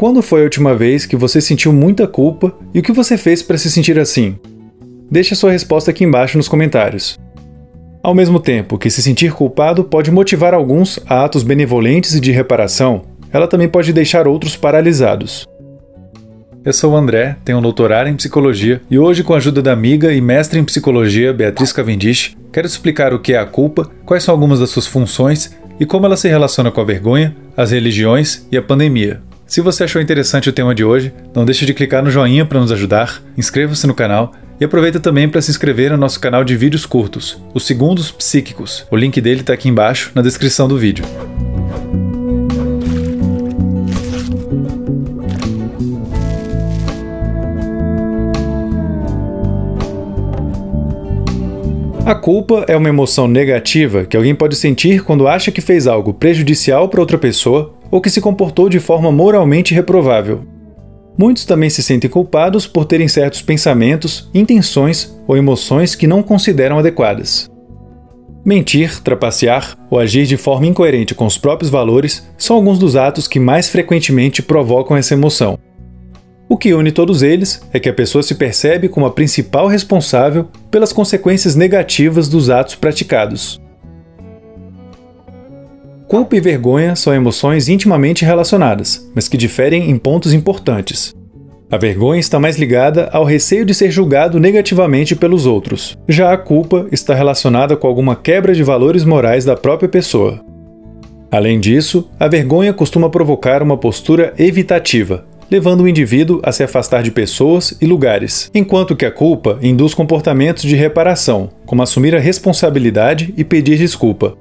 Quando foi a última vez que você sentiu muita culpa e o que você fez para se sentir assim? Deixe a sua resposta aqui embaixo nos comentários. Ao mesmo tempo que se sentir culpado pode motivar alguns a atos benevolentes e de reparação, ela também pode deixar outros paralisados. Eu sou o André, tenho um doutorado em psicologia e hoje, com a ajuda da amiga e mestre em psicologia Beatriz Cavendish, quero explicar o que é a culpa, quais são algumas das suas funções e como ela se relaciona com a vergonha, as religiões e a pandemia. Se você achou interessante o tema de hoje, não deixe de clicar no joinha para nos ajudar, inscreva-se no canal e aproveita também para se inscrever no nosso canal de vídeos curtos, os Segundos Psíquicos. O link dele está aqui embaixo na descrição do vídeo. A culpa é uma emoção negativa que alguém pode sentir quando acha que fez algo prejudicial para outra pessoa ou que se comportou de forma moralmente reprovável. Muitos também se sentem culpados por terem certos pensamentos, intenções ou emoções que não consideram adequadas. Mentir, trapacear ou agir de forma incoerente com os próprios valores são alguns dos atos que mais frequentemente provocam essa emoção. O que une todos eles é que a pessoa se percebe como a principal responsável pelas consequências negativas dos atos praticados. Culpa e vergonha são emoções intimamente relacionadas, mas que diferem em pontos importantes. A vergonha está mais ligada ao receio de ser julgado negativamente pelos outros. Já a culpa está relacionada com alguma quebra de valores morais da própria pessoa. Além disso, a vergonha costuma provocar uma postura evitativa, levando o indivíduo a se afastar de pessoas e lugares, enquanto que a culpa induz comportamentos de reparação, como assumir a responsabilidade e pedir desculpa.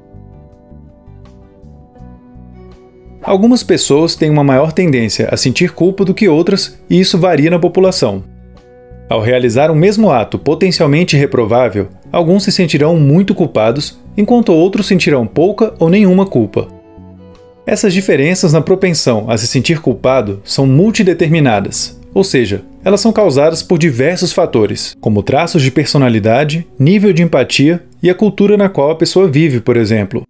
Algumas pessoas têm uma maior tendência a sentir culpa do que outras, e isso varia na população. Ao realizar um mesmo ato potencialmente reprovável, alguns se sentirão muito culpados, enquanto outros sentirão pouca ou nenhuma culpa. Essas diferenças na propensão a se sentir culpado são multideterminadas, ou seja, elas são causadas por diversos fatores, como traços de personalidade, nível de empatia e a cultura na qual a pessoa vive, por exemplo.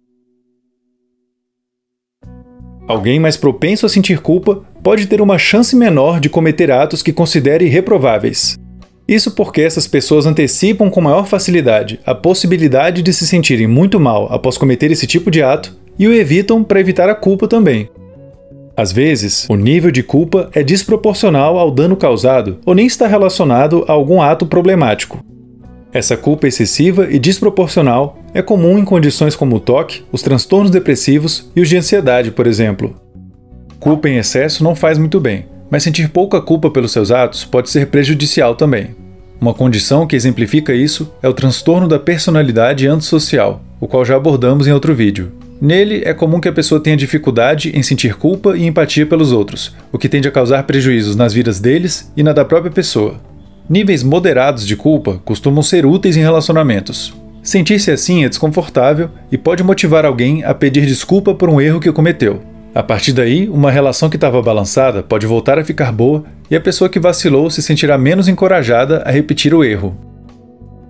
Alguém mais propenso a sentir culpa pode ter uma chance menor de cometer atos que considere reprováveis. Isso porque essas pessoas antecipam com maior facilidade a possibilidade de se sentirem muito mal após cometer esse tipo de ato e o evitam para evitar a culpa também. Às vezes, o nível de culpa é desproporcional ao dano causado ou nem está relacionado a algum ato problemático. Essa culpa excessiva e desproporcional é comum em condições como o toque, os transtornos depressivos e os de ansiedade, por exemplo. Culpa em excesso não faz muito bem, mas sentir pouca culpa pelos seus atos pode ser prejudicial também. Uma condição que exemplifica isso é o transtorno da personalidade antissocial, o qual já abordamos em outro vídeo. Nele, é comum que a pessoa tenha dificuldade em sentir culpa e empatia pelos outros, o que tende a causar prejuízos nas vidas deles e na da própria pessoa. Níveis moderados de culpa costumam ser úteis em relacionamentos. Sentir-se assim é desconfortável e pode motivar alguém a pedir desculpa por um erro que cometeu. A partir daí, uma relação que estava balançada pode voltar a ficar boa e a pessoa que vacilou se sentirá menos encorajada a repetir o erro.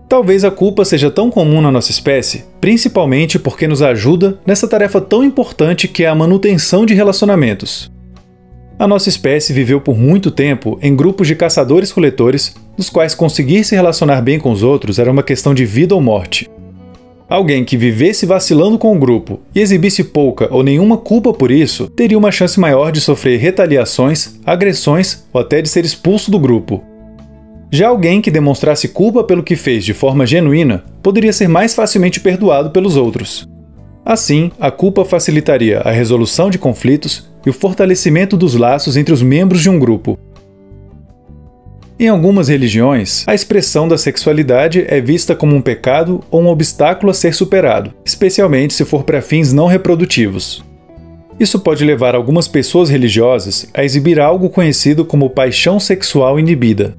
Talvez a culpa seja tão comum na nossa espécie, principalmente porque nos ajuda nessa tarefa tão importante que é a manutenção de relacionamentos. A nossa espécie viveu por muito tempo em grupos de caçadores-coletores, nos quais conseguir se relacionar bem com os outros era uma questão de vida ou morte. Alguém que vivesse vacilando com o grupo e exibisse pouca ou nenhuma culpa por isso, teria uma chance maior de sofrer retaliações, agressões ou até de ser expulso do grupo. Já alguém que demonstrasse culpa pelo que fez de forma genuína poderia ser mais facilmente perdoado pelos outros. Assim, a culpa facilitaria a resolução de conflitos e o fortalecimento dos laços entre os membros de um grupo. Em algumas religiões, a expressão da sexualidade é vista como um pecado ou um obstáculo a ser superado, especialmente se for para fins não reprodutivos. Isso pode levar algumas pessoas religiosas a exibir algo conhecido como paixão sexual inibida,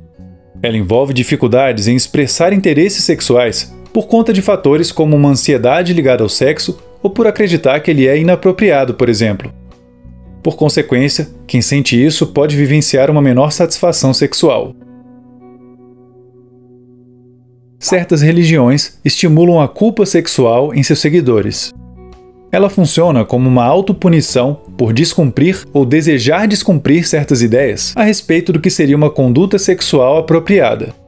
ela envolve dificuldades em expressar interesses sexuais por conta de fatores como uma ansiedade ligada ao sexo ou por acreditar que ele é inapropriado, por exemplo. Por consequência, quem sente isso pode vivenciar uma menor satisfação sexual. Certas religiões estimulam a culpa sexual em seus seguidores. Ela funciona como uma autopunição por descumprir ou desejar descumprir certas ideias a respeito do que seria uma conduta sexual apropriada.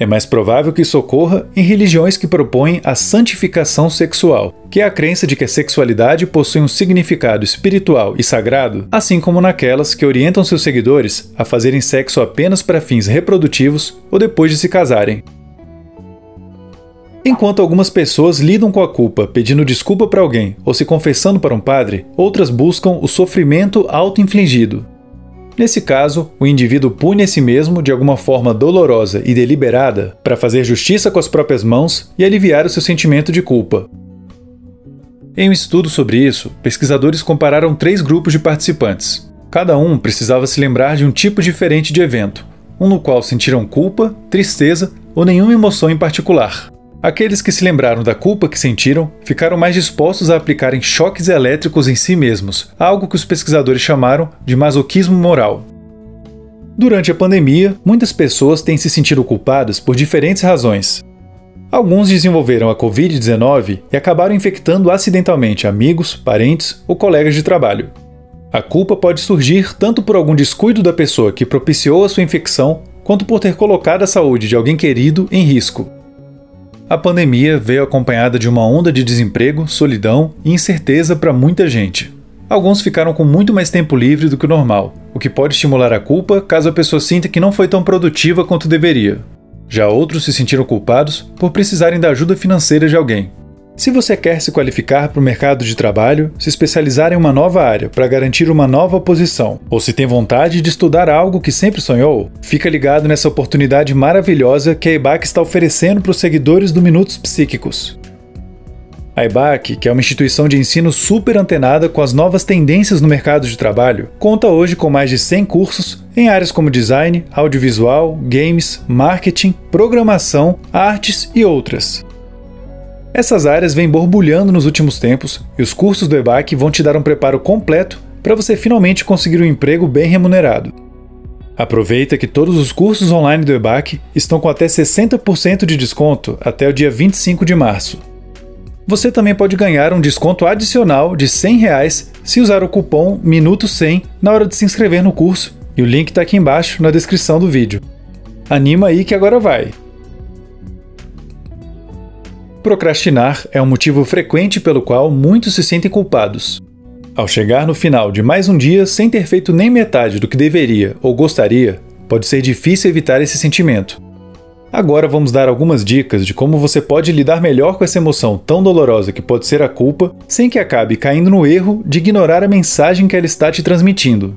É mais provável que isso ocorra em religiões que propõem a santificação sexual, que é a crença de que a sexualidade possui um significado espiritual e sagrado, assim como naquelas que orientam seus seguidores a fazerem sexo apenas para fins reprodutivos ou depois de se casarem. Enquanto algumas pessoas lidam com a culpa pedindo desculpa para alguém ou se confessando para um padre, outras buscam o sofrimento auto-infligido, Nesse caso, o indivíduo pune a si mesmo de alguma forma dolorosa e deliberada para fazer justiça com as próprias mãos e aliviar o seu sentimento de culpa. Em um estudo sobre isso, pesquisadores compararam três grupos de participantes. Cada um precisava se lembrar de um tipo diferente de evento, um no qual sentiram culpa, tristeza ou nenhuma emoção em particular. Aqueles que se lembraram da culpa que sentiram ficaram mais dispostos a aplicarem choques elétricos em si mesmos, algo que os pesquisadores chamaram de masoquismo moral. Durante a pandemia, muitas pessoas têm se sentido culpadas por diferentes razões. Alguns desenvolveram a Covid-19 e acabaram infectando acidentalmente amigos, parentes ou colegas de trabalho. A culpa pode surgir tanto por algum descuido da pessoa que propiciou a sua infecção, quanto por ter colocado a saúde de alguém querido em risco. A pandemia veio acompanhada de uma onda de desemprego, solidão e incerteza para muita gente. Alguns ficaram com muito mais tempo livre do que o normal, o que pode estimular a culpa caso a pessoa sinta que não foi tão produtiva quanto deveria. Já outros se sentiram culpados por precisarem da ajuda financeira de alguém, se você quer se qualificar para o mercado de trabalho, se especializar em uma nova área para garantir uma nova posição, ou se tem vontade de estudar algo que sempre sonhou, fica ligado nessa oportunidade maravilhosa que a EBAC está oferecendo para os seguidores do Minutos Psíquicos. A EBAC, que é uma instituição de ensino super antenada com as novas tendências no mercado de trabalho, conta hoje com mais de 100 cursos em áreas como design, audiovisual, games, marketing, programação, artes e outras. Essas áreas vêm borbulhando nos últimos tempos e os cursos do EBAC vão te dar um preparo completo para você finalmente conseguir um emprego bem remunerado. Aproveita que todos os cursos online do EBAC estão com até 60% de desconto até o dia 25 de março. Você também pode ganhar um desconto adicional de 100 reais se usar o cupom MINUTO100 na hora de se inscrever no curso, e o link está aqui embaixo na descrição do vídeo. Anima aí que agora vai! Procrastinar é um motivo frequente pelo qual muitos se sentem culpados. Ao chegar no final de mais um dia sem ter feito nem metade do que deveria ou gostaria, pode ser difícil evitar esse sentimento. Agora vamos dar algumas dicas de como você pode lidar melhor com essa emoção tão dolorosa que pode ser a culpa, sem que acabe caindo no erro de ignorar a mensagem que ela está te transmitindo.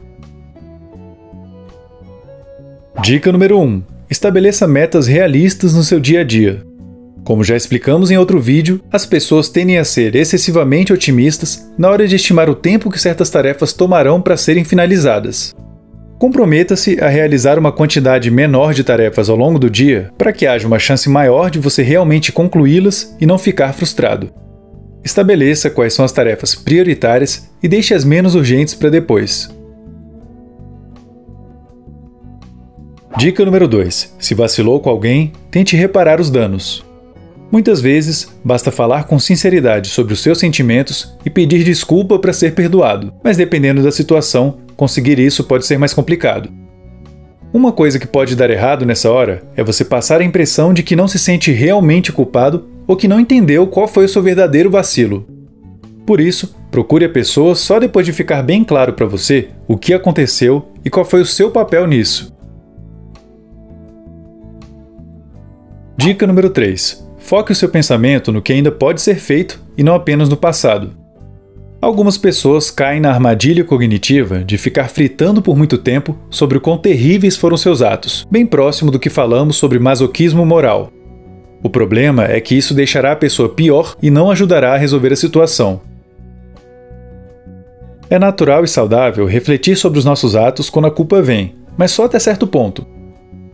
Dica número 1: Estabeleça metas realistas no seu dia a dia. Como já explicamos em outro vídeo, as pessoas tendem a ser excessivamente otimistas na hora de estimar o tempo que certas tarefas tomarão para serem finalizadas. Comprometa-se a realizar uma quantidade menor de tarefas ao longo do dia para que haja uma chance maior de você realmente concluí-las e não ficar frustrado. Estabeleça quais são as tarefas prioritárias e deixe as menos urgentes para depois. Dica número 2: Se vacilou com alguém, tente reparar os danos. Muitas vezes, basta falar com sinceridade sobre os seus sentimentos e pedir desculpa para ser perdoado, mas dependendo da situação, conseguir isso pode ser mais complicado. Uma coisa que pode dar errado nessa hora é você passar a impressão de que não se sente realmente culpado ou que não entendeu qual foi o seu verdadeiro vacilo. Por isso, procure a pessoa só depois de ficar bem claro para você o que aconteceu e qual foi o seu papel nisso. Dica número 3: Foque o seu pensamento no que ainda pode ser feito e não apenas no passado. Algumas pessoas caem na armadilha cognitiva de ficar fritando por muito tempo sobre o quão terríveis foram seus atos, bem próximo do que falamos sobre masoquismo moral. O problema é que isso deixará a pessoa pior e não ajudará a resolver a situação. É natural e saudável refletir sobre os nossos atos quando a culpa vem, mas só até certo ponto.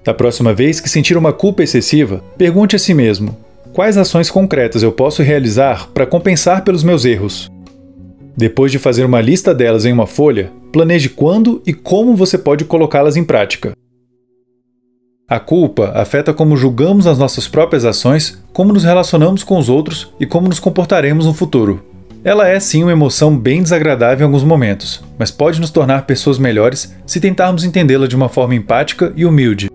Da próxima vez que sentir uma culpa excessiva, pergunte a si mesmo: Quais ações concretas eu posso realizar para compensar pelos meus erros? Depois de fazer uma lista delas em uma folha, planeje quando e como você pode colocá-las em prática. A culpa afeta como julgamos as nossas próprias ações, como nos relacionamos com os outros e como nos comportaremos no futuro. Ela é sim uma emoção bem desagradável em alguns momentos, mas pode nos tornar pessoas melhores se tentarmos entendê-la de uma forma empática e humilde.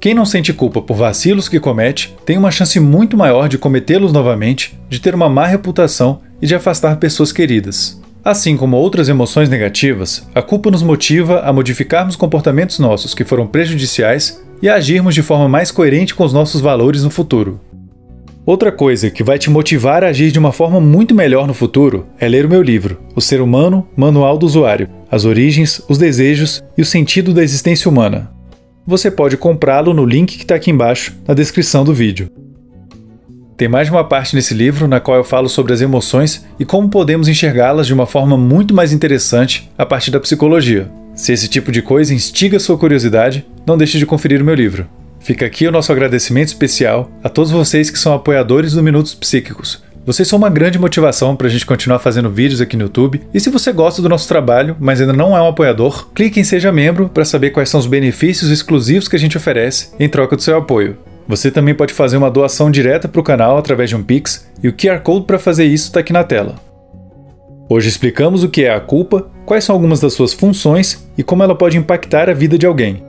Quem não sente culpa por vacilos que comete tem uma chance muito maior de cometê-los novamente, de ter uma má reputação e de afastar pessoas queridas. Assim como outras emoções negativas, a culpa nos motiva a modificarmos comportamentos nossos que foram prejudiciais e a agirmos de forma mais coerente com os nossos valores no futuro. Outra coisa que vai te motivar a agir de uma forma muito melhor no futuro é ler o meu livro, O Ser Humano Manual do Usuário: As Origens, os Desejos e o Sentido da Existência Humana. Você pode comprá-lo no link que está aqui embaixo, na descrição do vídeo. Tem mais uma parte nesse livro na qual eu falo sobre as emoções e como podemos enxergá-las de uma forma muito mais interessante a partir da psicologia. Se esse tipo de coisa instiga sua curiosidade, não deixe de conferir o meu livro. Fica aqui o nosso agradecimento especial a todos vocês que são apoiadores do Minutos Psíquicos. Vocês são uma grande motivação para a gente continuar fazendo vídeos aqui no YouTube. E se você gosta do nosso trabalho, mas ainda não é um apoiador, clique em Seja Membro para saber quais são os benefícios exclusivos que a gente oferece em troca do seu apoio. Você também pode fazer uma doação direta para o canal através de um Pix, e o QR Code para fazer isso está aqui na tela. Hoje explicamos o que é a culpa, quais são algumas das suas funções e como ela pode impactar a vida de alguém.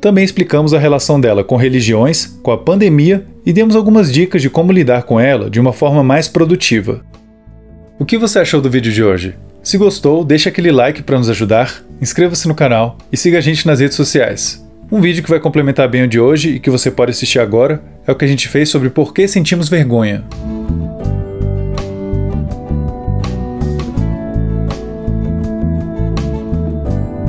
Também explicamos a relação dela com religiões, com a pandemia e demos algumas dicas de como lidar com ela de uma forma mais produtiva. O que você achou do vídeo de hoje? Se gostou, deixe aquele like para nos ajudar, inscreva-se no canal e siga a gente nas redes sociais. Um vídeo que vai complementar bem o de hoje e que você pode assistir agora é o que a gente fez sobre por que sentimos vergonha.